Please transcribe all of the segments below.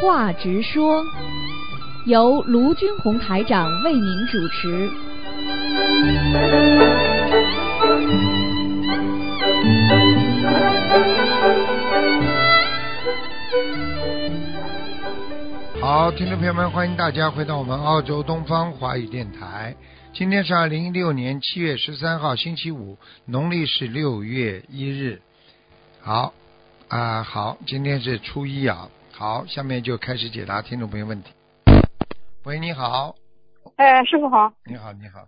话直说，由卢军红台长为您主持。好，听众朋友们，欢迎大家回到我们澳洲东方华语电台。今天是二零一六年七月十三号，星期五，农历是六月一日。好啊，好，今天是初一啊。好，下面就开始解答听众朋友问题。喂，你好，哎，师傅好。你好，你好。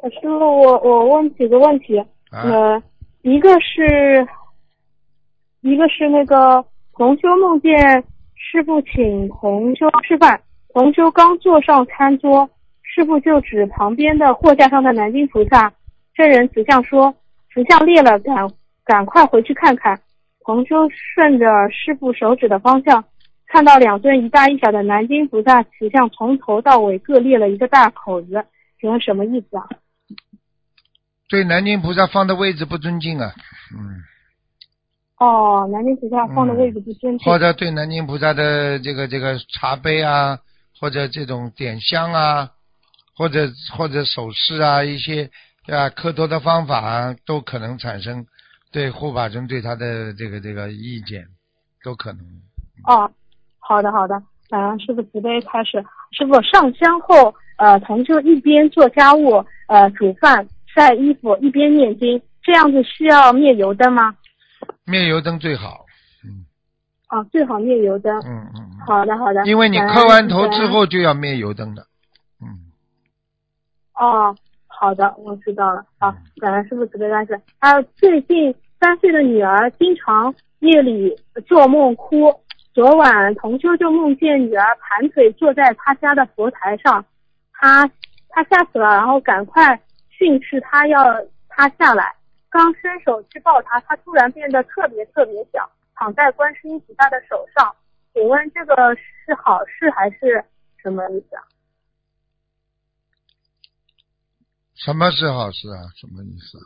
呃师傅，我我问几个问题。啊，呃，一个是，一个是那个同修梦见师傅请同修吃饭，同修刚坐上餐桌，师傅就指旁边的货架上的南京菩萨，真人慈像说慈像裂了，赶赶快回去看看。同修顺着师傅手指的方向，看到两尊一大一小的南京菩萨慈像从头到尾各裂了一个大口子，请问什么意思啊？对南京菩萨放的位置不尊敬啊，嗯，哦，南京菩萨放的位置不尊敬。或者对南京菩萨的这个这个茶杯啊，或者这种点香啊，或者或者手势啊，一些啊磕头的方法啊，都可能产生对护法神对他的这个这个意见，都可能。哦，好的好的，感恩师傅慈悲开始。师傅上香后，呃，同修一边做家务，呃，煮饭、晒衣服，一边念经，这样子需要灭油灯吗？灭油灯最好，嗯啊，最好灭油灯。嗯嗯嗯，好的好的。因为你磕完头之。后就要灭油灯的，嗯。哦，好的，我知道了。好嗯，感恩师傅慈悲开始。还有最近三岁的女儿经常夜里做梦哭，昨晚同修就梦见女儿盘腿坐在他家的佛台上，他他吓死了，然后赶快训斥他要他下来。刚伸手去抱他，他突然变得特别特别小，躺在观世音菩萨的手上。请问这个是好事还是什么意思啊？什么是好事啊？什么意思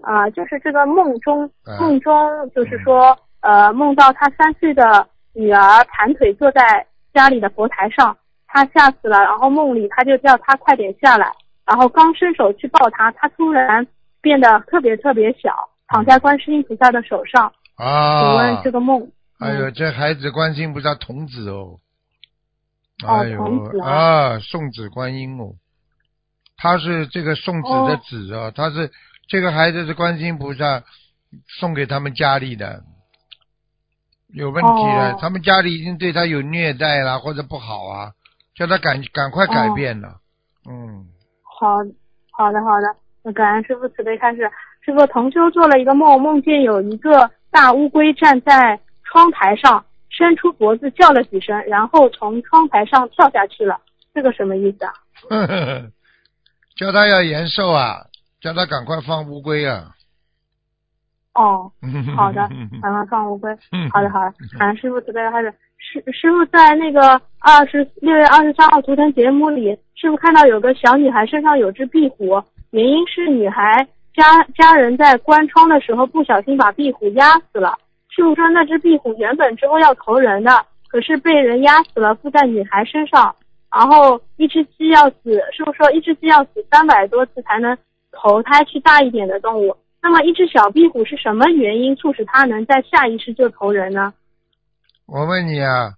啊？啊、就是这个梦中，嗯梦中就是说，呃，梦到他三岁的女儿盘腿坐在家里的佛台上，她吓死了，然后梦里他就叫她快点下来，然后刚伸手去抱她，她突然变得特别特别小，躺在观世音菩萨的手上。啊请啊问，这个梦，哎呦，嗯。这孩子观世音菩萨童子哦，哦哎呦啊啊，送子观音哦，他是这个送子的哦。子哦，他是这个孩子是观世音菩萨送给他们家里的，有问题了，哦他们家里已经对他有虐待啦或者不好啊，叫他赶赶快改哦变了，嗯，好，好的，好的。那感恩师傅慈悲开始。师傅同修做了一个梦，梦见有一个大乌龟站在窗台上，伸出脖子叫了几声，然后从窗台上跳下去了。这个什么意思啊？呵呵呵，叫他要延寿啊，叫他赶快放乌龟啊。哦，好的，赶快放乌龟。好的，好的。感恩师傅慈悲开始。师师傅在那个二十六月二十三号图腾节目里，师傅看到有个小女孩身上有只壁虎，原因是女孩家家人在关窗的时候不小心把壁虎压死了。师傅说那只壁虎原本之后要投人的，可是被人压死了，附在女孩身上。然后一只鸡要死，师傅说一只鸡要死三百多次才能投胎去大一点的动物。那么一只小壁虎是什么原因促使它能在下意识就投人呢？我问你啊，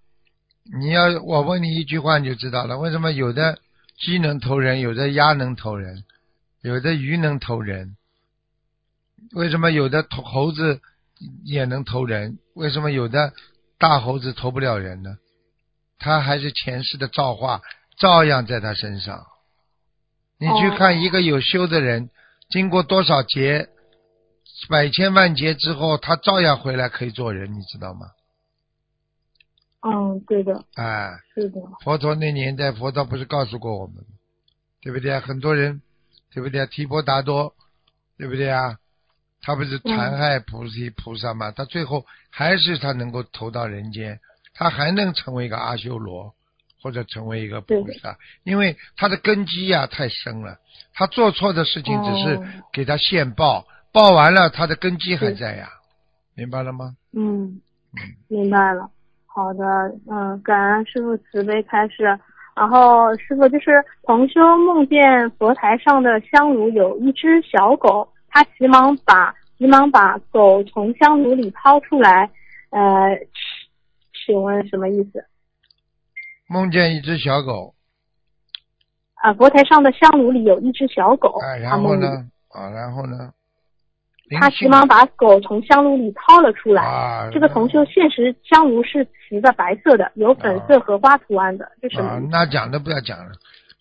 你要我问你一句话你就知道了，为什么有的鸡能投人，有的鸭能投人，有的鱼能投人？为什么有的头猴子也能投人？为什么有的大猴子投不了人呢？他还是前世的造化，照样在他身上。你去哦看一个有修的人，经过多少劫、百千万劫之后，他照样回来可以做人，你知道吗？嗯，对的，哎，是的，佛陀那年代，佛陀不是告诉过我们，对不对啊？很多人，对不对啊？提婆达多，对不对啊？他不是残害菩提菩萨吗？他最后还是他能够投到人间，他还能成为一个阿修罗，或者成为一个菩萨，因为他的根基呀、太深了。他做错的事情只是哦给他现报，报完了他的根基还在呀，明白了吗？嗯，明白了。好的，嗯，感恩师傅慈悲开示。然后师傅就是同修梦见佛台上的香炉有一只小狗，他急忙把急忙把狗从香炉里掏出来，呃，请问什么意思？梦见一只小狗。啊，佛台上的香炉里有一只小狗。哎，然后呢？啊，然后呢？他急忙把狗从香炉里掏了出来。这个铜修现实香炉是瓷的，白色的，有粉色荷花图案的，这什么？那讲都不要讲了，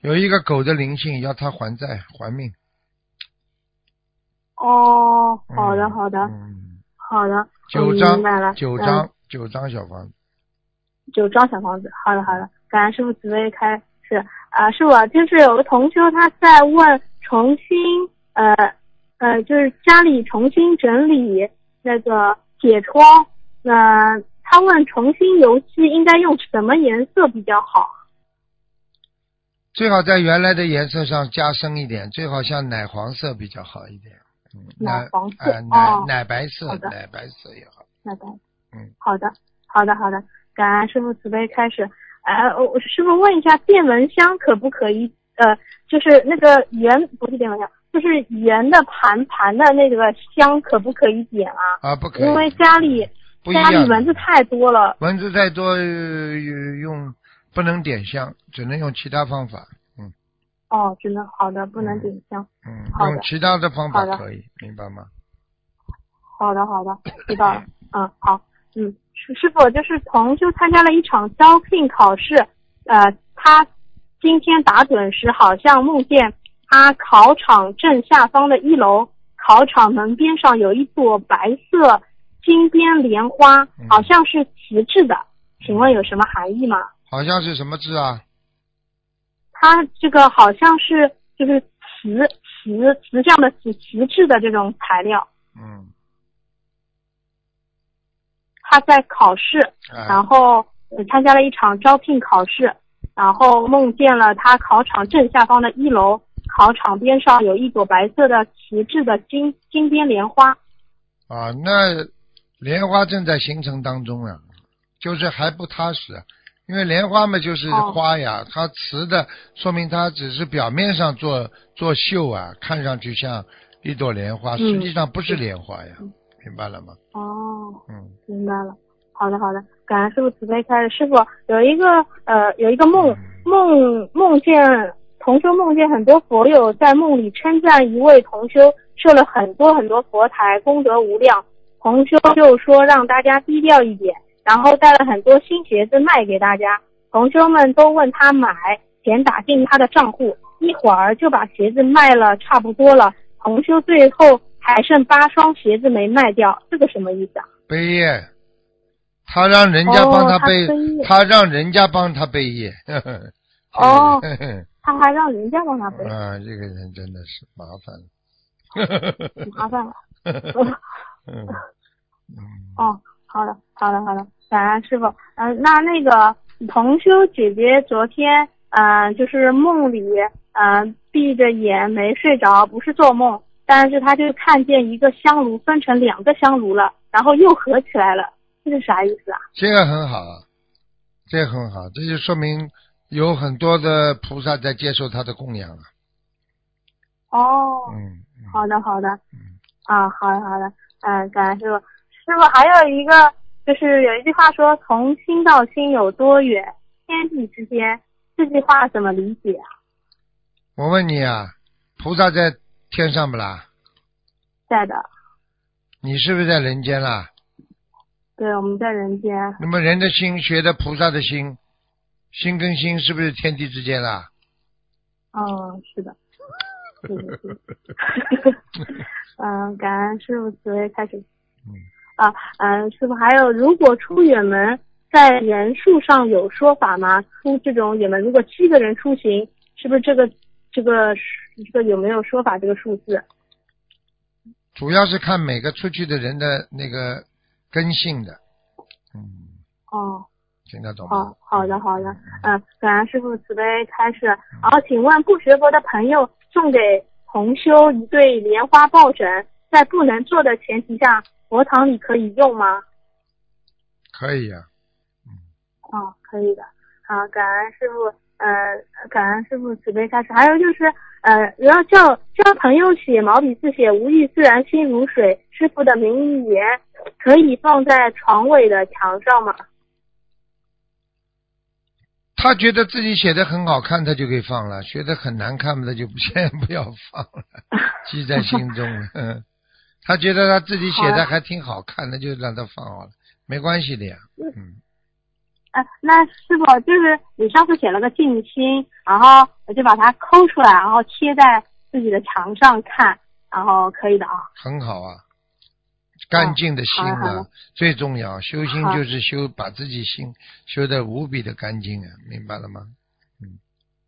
有一个狗的灵性要他还债还命。哦，好的好的，好的，九张，明白了，九张，九张小房子。九张小房子，好的好的，感恩师傅紫薇开是啊，师傅就是有个同修他在问重新呃。呃，就是家里重新整理那个铁窗，那他问重新油漆应该用什么颜色比较好？最好在原来的颜色上加深一点，最好像奶黄色比较好一点。奶黄色，奶奶白色，奶白色也好。奶白，嗯，好的，好的，好的，感恩师傅慈悲开始。呃，我师傅问一下，电蚊香可不可以？呃，就是那个原，不是电蚊香。就是圆的盘盘的那个香，可不可以点啊？啊，不可以，因为家里家里蚊子太多了。蚊子太多，用不能点香，只能用其他方法。嗯。哦，只能好的，不能点香。嗯，用其他的方法可以，明白吗？好的，好的，知道了。嗯，好。嗯，师师傅就是从就参加了一场招聘考试，呃，他今天打盹时好像梦见。他考场正下方的一楼考场门边上有一朵白色金边莲花，好像是瓷质的，请问有什么含义吗？好像是什么字啊？它这个好像是就是瓷瓷瓷匠的瓷瓷质的这种材料。嗯。他在考试，然后参加了一场招聘考试，然后梦见了他考场正下方的一楼。考场边上有一朵白色的旗帜的金金边莲花，啊，那莲花正在形成当中啊，就是还不踏实，因为莲花嘛就是花呀，它瓷的说明它只是表面上做做秀啊，看上去像一朵莲花，实际上不是莲花呀，明白了吗？哦，嗯，明白了。好的，好的，感恩师傅慈悲开示。师傅有一个呃有一个梦梦梦见。同修梦见很多佛友在梦里称赞一位同修设了很多很多佛台，功德无量。同修就说让大家低调一点，然后带了很多新鞋子卖给大家。同修们都问他买，钱打进他的账户，一会儿就把鞋子卖了差不多了。同修最后还剩八双鞋子没卖掉，这个什么意思啊？背业，他让人家帮他背，他让人家帮他背业。哦。他还让人家帮他背啊！这个人真的是麻烦了，麻烦了。嗯哦，好的，好的，好的，感恩师傅。嗯，那那个同修姐姐昨天，嗯，就是梦里，嗯，闭着眼没睡着，不是做梦，但是她就看见一个香炉分成两个香炉了，然后又合起来了，这是啥意思啊？这个很好，这个很好，这就说明。有很多的菩萨在接受他的供养啊。哦，嗯，好的好的，嗯，啊，好的好的，嗯，感恩师傅。师傅还有一个，就是有一句话说“从心到心有多远，天地之间”，这句话怎么理解啊？我问你啊，菩萨在天上不啦？在的。你是不是在人间啦？对，我们在人间。那么人的心学的菩萨的心。心跟心是不是天地之间啦？哦，是的。嗯，感恩师傅慈悲开始。嗯。啊，嗯，师傅还有，如果出远门，在人数上有说法吗？出这种远门，如果七个人出行，是不是这个这个这个有没有说法？这个数字？主要是看每个出去的人的那个根性的。嗯。哦。听得懂好好的好的，嗯，感恩师傅慈悲开示。然后，请问不学佛的朋友送给同修一对莲花抱枕，在不能做的前提下，佛堂里可以用吗？可以呀，嗯。哦，可以的。好，感恩师傅，呃，感恩师傅慈悲开示。还有就是，呃，要叫叫朋友写毛笔字写“无意自然心如水”，师傅的名言可以放在床尾的墙上吗？他觉得自己写的很好看，他就可以放了；写的很难看，他就先 不要放了，记在心中 他觉得他自己写的还挺好看，那就让他放好了，没关系的呀。嗯。啊，那师傅就是你上次写了个静心，然后我就把它抠出来，然后贴在自己的墙上看，然后可以的啊。很好啊，干净的心啊最重要，修心就是修把自己心修的无比的干净啊，明白了吗？嗯，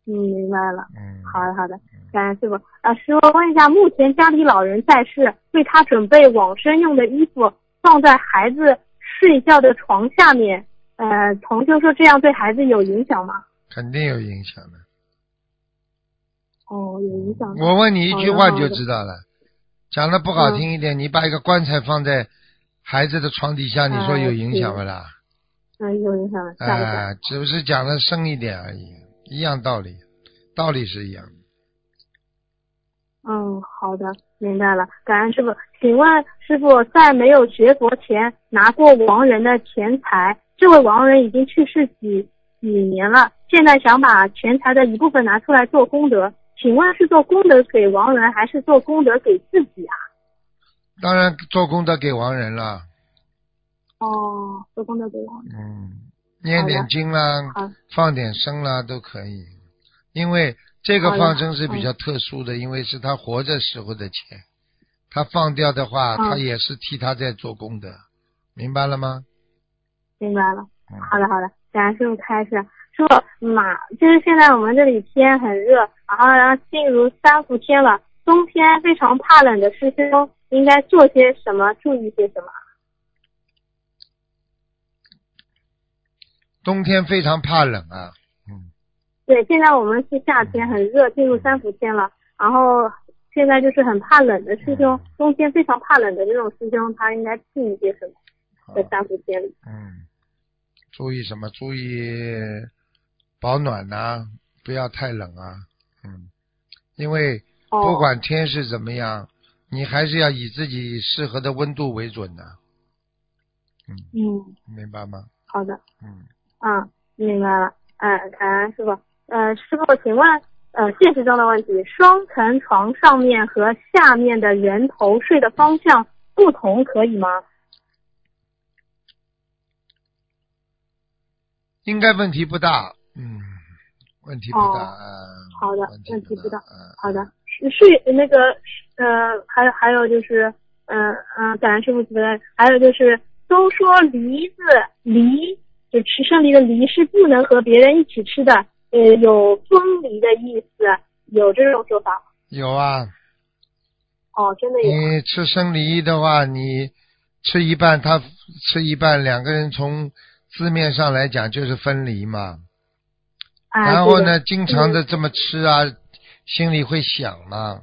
嗯，明白了。嗯，好的好的，感谢师傅。啊，师傅问一下，目前家里老人在世，为他准备往生用的衣服放在孩子睡觉的床下面。呃，同修说这样对孩子有影响吗？肯定有影响的。哦，有影响。我问你一句话你就知道了。讲的不好听一点，你把一个棺材放在孩子的床底下，你说有影响不啦？嗯，有影响。哎，只是讲的深一点而已，一样道理，道理是一样的。嗯，好的，明白了。感恩师傅，请问师傅在没有学佛前拿过亡人的钱财？这位亡人已经去世几几年了，现在想把钱财的一部分拿出来做功德，请问是做功德给亡人，还是做功德给自己啊？当然做功德给亡人了。哦，做功德给亡人。嗯，念点经啦，放点生啦都可以，因为这个放生是比较特殊的，因为是他活着时候的钱，他放掉的话，他也是替他在做功德，明白了吗？明白了，好的好的，感恩师傅开始说马，就是现在我们这里天很热，然后然后进入三伏天了，冬天非常怕冷的师兄应该做些什么，注意些什么？冬天非常怕冷啊，嗯，对，现在我们是夏天很热，进入三伏天了，然后现在就是很怕冷的师兄，冬天非常怕冷的这种师兄，他应该注意些什么？在三伏天里，嗯，注意什么？注意保暖呐，不要太冷啊，嗯，因为不管天是怎么样，你还是要以自己适合的温度为准的，嗯嗯，明白吗？好的，嗯。啊，明白了，哎，感恩师傅，呃，师傅，请问，呃，现实中的问题，双层床上面和下面的人头睡的方向不同，可以吗？应该问题不大，嗯，问题不大，嗯，好的，问题不大，好的，是那个呃，还还有就是，嗯嗯，感恩师傅慈悲，还有就是都说梨子梨就吃生梨的梨是不能和别人一起吃的，呃，有分离的意思，有这种说法有啊。哦，真的有。你吃生梨的话，你吃一半，他吃一半，两个人从。字面上来讲就是分离嘛，然后呢，经常的这么吃啊，心里会想嘛，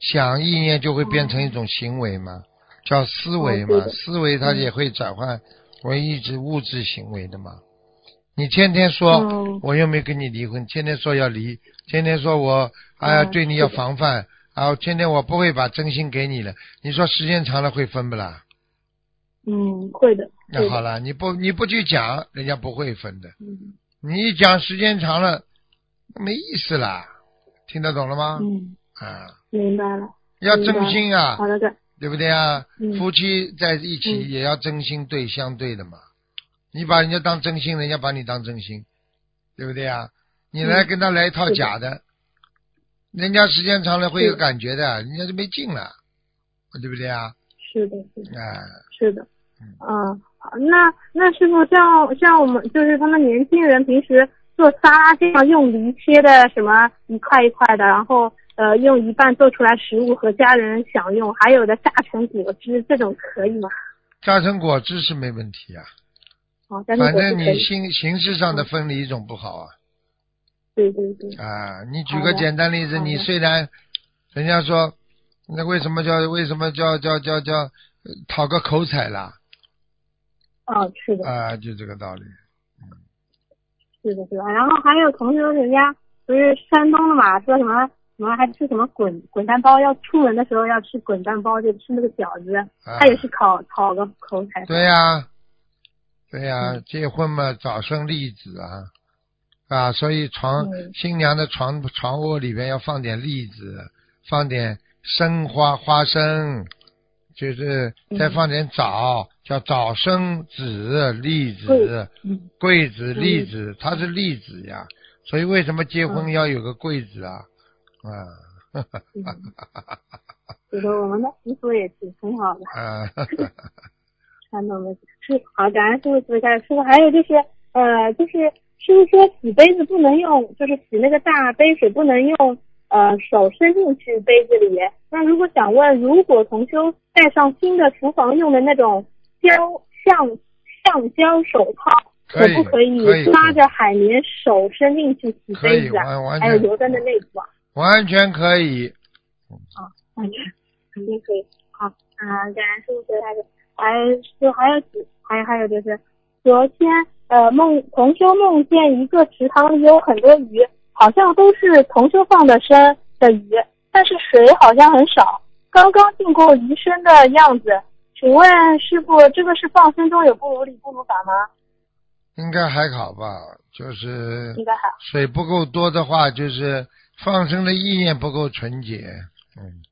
想意念就会变成一种行为嘛，叫思维嘛，思维它也会转换为一直物质行为的嘛。你天天说我又没跟你离婚，天天说要离，天天说我哎呀对你要防范，啊天天我不会把真心给你了，你说时间长了会分不啦？嗯，会的。那好了，你不你不去讲，人家不会分的。嗯。你一讲时间长了，没意思了，听得懂了吗？嗯。啊。明白了。要真心啊。好的，对。对不对啊？夫妻在一起也要真心对相对的嘛。你把人家当真心，人家把你当真心，对不对啊？你来跟他来一套假的，人家时间长了会有感觉的，人家就没劲了，对不对啊？是的，是的。啊。是的。嗯，那那师傅像像我们就是他们年轻人平时做沙拉这样用梨切的什么一块一块的，然后呃用一半做出来食物和家人享用，还有的榨成果汁这种可以吗？榨成果汁是没问题啊。哦，反正你形形式上的分离总不好啊。对对对。啊，你举个简单例子，你虽然人家说那为什么叫为什么叫叫叫叫讨个口彩啦？啊，是的。啊，就这个道理。是的，是的。然后还有同学人家不是山东的嘛，说什么什么还吃什么滚滚蛋包，要出门的时候要吃滚蛋包，就吃那个饺子，他也是考考个口才。对呀，对呀，结婚嘛，早生丽子啊，啊，所以床新娘的床床窝里边要放点栗子，放点生花花生，就是再放点枣。叫枣生子，栗子，桂子，栗子，它是栗子呀，所以为什么结婚要有个桂子啊？啊，哈哈哈哈哈哈！这个我们的习俗也是很好的。啊哈哈，传统的是好，感恩师傅。师傅还有就是，呃，就是师傅说洗杯子不能用，就是洗那个大杯水不能用，呃，手伸进去杯子里。那如果想问，如果同修带上新的厨房用的那种。胶橡橡胶手套可不可以拉着海绵手伸进去洗杯子？还有油灯的内部？啊完全可以。啊，完全肯定可以。好，啊，感恩师傅说他是，还就还有几，还有还有就是昨天呃梦同修梦见一个池塘里有很多鱼，好像都是同修放的生的鱼，但是水好像很少，刚刚进过鱼生的样子。请问师傅，这个是放生中有不如理不如法吗？应该还好吧，就是应该还好水不够多的话，就是放生的意念不够纯洁。嗯。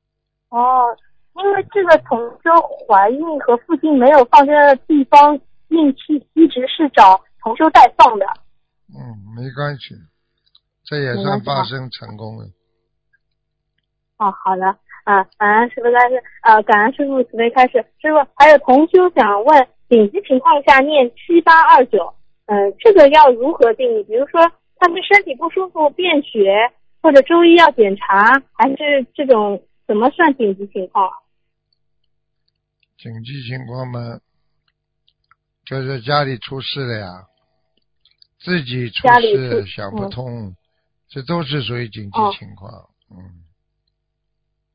哦，因为这个同修怀孕和附近没有放生的地方，运气一直是找同修代放的。嗯，没关系，这也算发生成功了。哦，好的。啊，感恩师傅开始，呃，感恩师傅慈悲开始。师傅还有同修想问，紧急情况下念七八二九，嗯，这个要如何定义？比如说他们身体不舒服、便血，或者周一要检查，还是这种怎么算紧急情况？紧急情况嘛，就是家里出事了呀，自己出事想不通，这都是属于紧急情况，嗯。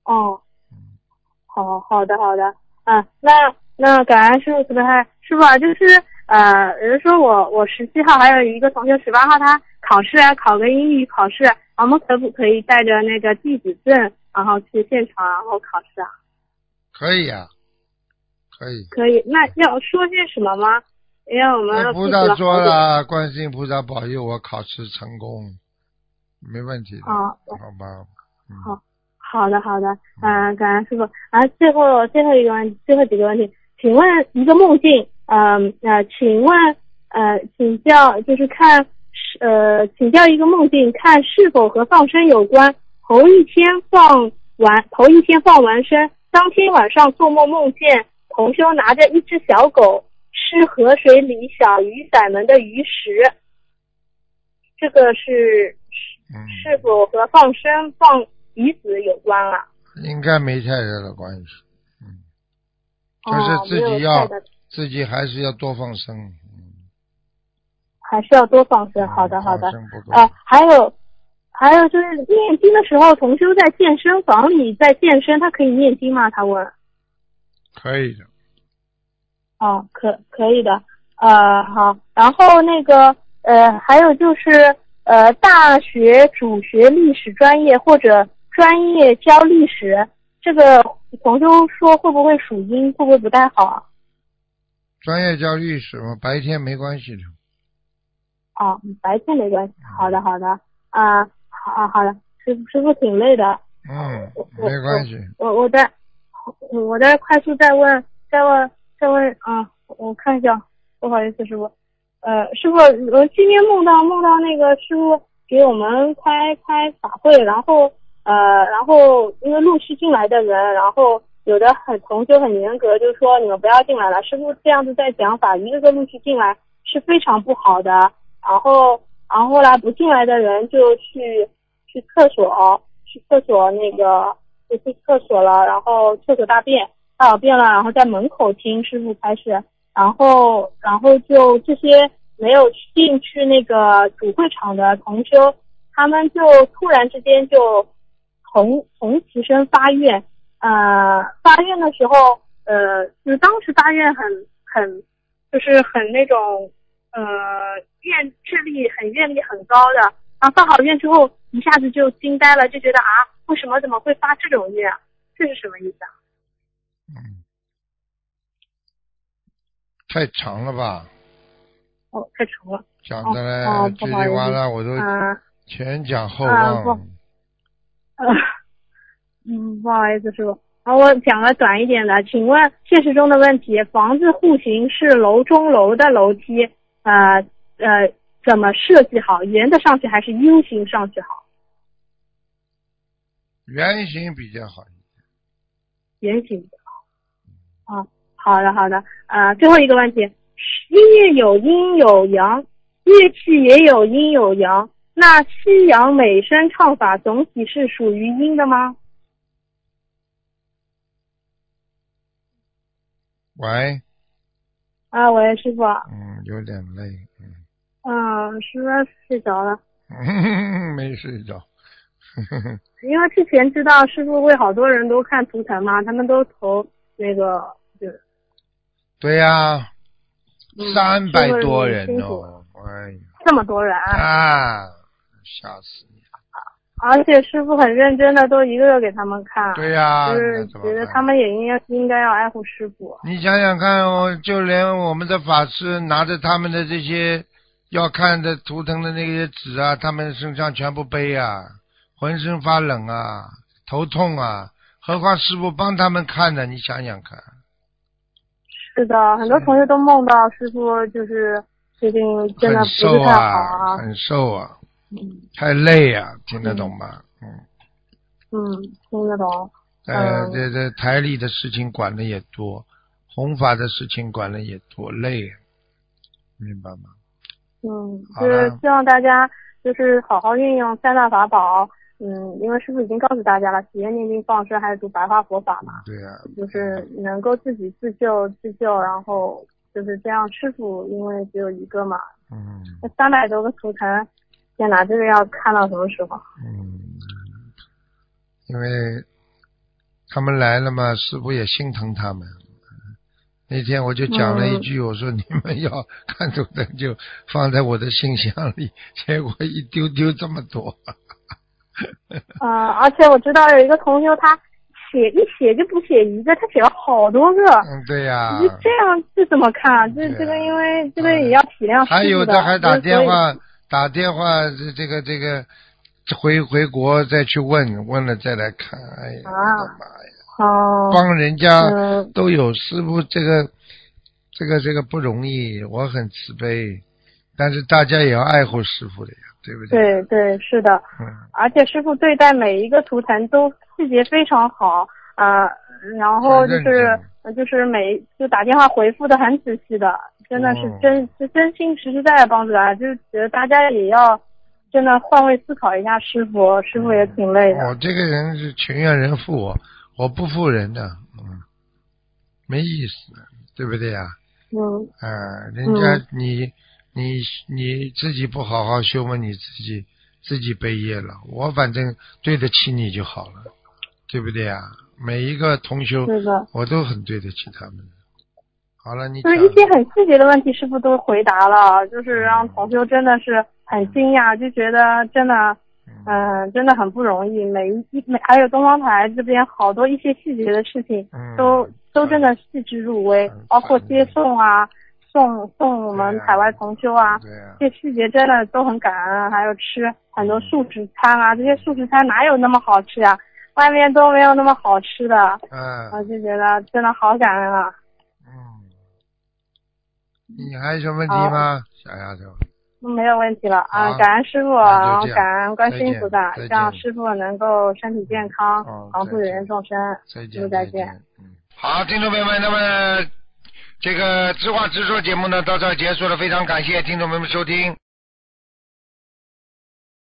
哦，好好的好的，嗯，那那感恩师傅慈悲师傅啊，就是呃，比如说我我十七号还有一个同学十八号他考试啊，考个英语考试，我们可不可以带着那个弟子证，然后去现场然后考试啊？可以啊，可以。可以，那要说些什么吗？因为我们菩萨说了，观世音菩萨保佑我考试成功，没问题的，好吧？好。好的，好的，嗯，感恩师傅。啊，最后最后一个问，最后几个问题，请问一个梦境，嗯，呃，请问，呃，请教就是看，呃，请教一个梦境，看是否和放生有关。头一天放完，头一天放完生，当天晚上做梦梦见同修拿着一只小狗吃河水里小鱼仔们的鱼食，这个是是否和放生放？鱼子有关啊？应该没太大的关系，嗯，就是自己要自己还是要多放生，嗯，还是要多放生。好的，好的。啊，还有还有就是念经的时候，同修在健身房里在健身，他可以念经吗？他问。可以的。哦，可可以的。呃，好，然后那个呃，还有就是呃，大学主学历史专业或者。专业教历史，这个同修说会不会属阴，会不会不太好？专业教历史嘛，白天没关系的。哦，白天没关系。好的，好的。啊，好，好的。师傅，师傅挺累的。嗯，没关系。我我在，我在快速再问，再问，再问啊！我看一下，不好意思，师傅。呃，师傅，我今天梦到梦到那个师傅给我们开开法会，然后。呃，然后因为陆续进来的人，然后有的很同学很严格，就说你们不要进来了。师傅这样子在讲法，一个个陆续进来是非常不好的。然后，然后后来不进来的人就去去厕所，去厕所那个就去厕所了，然后厕所大便，大小便了，然后在门口听师傅开始，然后然后就这些没有进去那个主会场的同修，他们就突然之间就。从从其身发愿，呃，发愿的时候，呃，就当时发愿很很，就是很那种，呃愿智力很愿力很高的，然后发好愿之后一下子就惊呆了，就觉得啊，为什么怎么会发这种愿？这是什么意思啊？嗯，太长了吧？哦，太长了。讲的嘞，哦，这句话了，我都啊，前讲后啊不嗯，不好意思，师傅。啊，我讲个短一点的，请问现实中的问题，房子户型是楼中楼的楼梯，呃呃，怎么设计好？圆的上去还是 U 型上去好？圆形比较好。圆形比较好。啊，好的好的。呃，最后一个问题，音乐有阴有阳，乐器也有阴有阳，那西洋美声唱法总体是属于阴的吗？喂，啊，喂，师傅。嗯，有点累，嗯，嗯，师傅睡着了。没睡着。因为之前知道师傅为好多人都看图腾嘛，他们都投那个就是对呀、嗯三百多人哦，哎呀，这么多人，啊，吓死你！而且师傅很认真的都一个个给他们看，对呀、觉得他们也应该应该要爱护师傅。你想想看哦，就连我们的法师拿着他们的这些要看的图腾的那些纸啊，他们身上全部背啊，浑身发冷啊，头痛啊，何况师傅帮他们看的，你想想看。是的，很多同学都梦到师傅就是最近真的很不是瘦太好啊，啊，很瘦啊，嗯太累啊，听得懂吗？嗯，嗯，听得懂。呃，嗯这这台里的事情管的也多，弘法的事情管的也多，累，啊明白吗？嗯，就是希望大家就是好好运用三大法宝。嗯，因为师傅已经告诉大家了，体验、念经、放生还是读白话佛法嘛，对呀、就是能够自己自救自救，然后就是这样。师傅因为只有一个嘛，嗯那三百多个图腾，天哪，这个要看到什么时候？嗯，因为他们来了嘛，师傅也心疼他们。那天我就讲了一句，我说你们要看图腾就放在我的信箱里，结果一丢丢这么多。嗯，而且我知道有一个同学他写一写就不写一个，他写了好多个。嗯，对呀、你这样这怎么看？这啊这个因为这个也要体谅还有的还打电话打电话，这这个这个回回国再去问问了再来看，哎呀，啊我的妈呀，哦，帮人家嗯都有师傅，这个这个这个不容易，我很慈悲，但是大家也要爱护师傅的呀，对不对？对对是的，嗯，而且师傅对待每一个图腾都细节非常好，呃，然后就是呃就是每就打电话回复的很仔细的，真的是哦。真是真心实实在在帮助大家，就是觉得大家也要真的换位思考一下师傅，师傅也挺累的。我这个人是情愿人负我，我不负人的，嗯，没意思，对不对呀？嗯。啊，人家你你你自己不好好修嘛，你自己自己背业了。我反正对得起你就好了，对不对啊？每一个同修，我都很对得起他们。好了，你就是一些很细节的问题，师傅都回答了，就是让同修真的是很惊讶，就觉得真的，嗯、真的很不容易。每一每还有东方台这边好多一些细节的事情，嗯都都真的细致入微很，包括接送啊，送送我们海外同修啊，这些细节真的都很感恩。还有吃很多素食餐啊，这些素食餐哪有那么好吃呀、外面都没有那么好吃的，嗯。我就觉得真的好感恩啊。嗯，你还有什么问题吗，小丫头？没有问题了。啊！感恩师傅，然后感恩观世音菩萨再见，让师傅能够身体健康哦，防护人众生。再见，师傅再见。嗯，好，听众朋友们，那么这个知话直说节目呢到这儿结束了，非常感谢听众朋友们收听。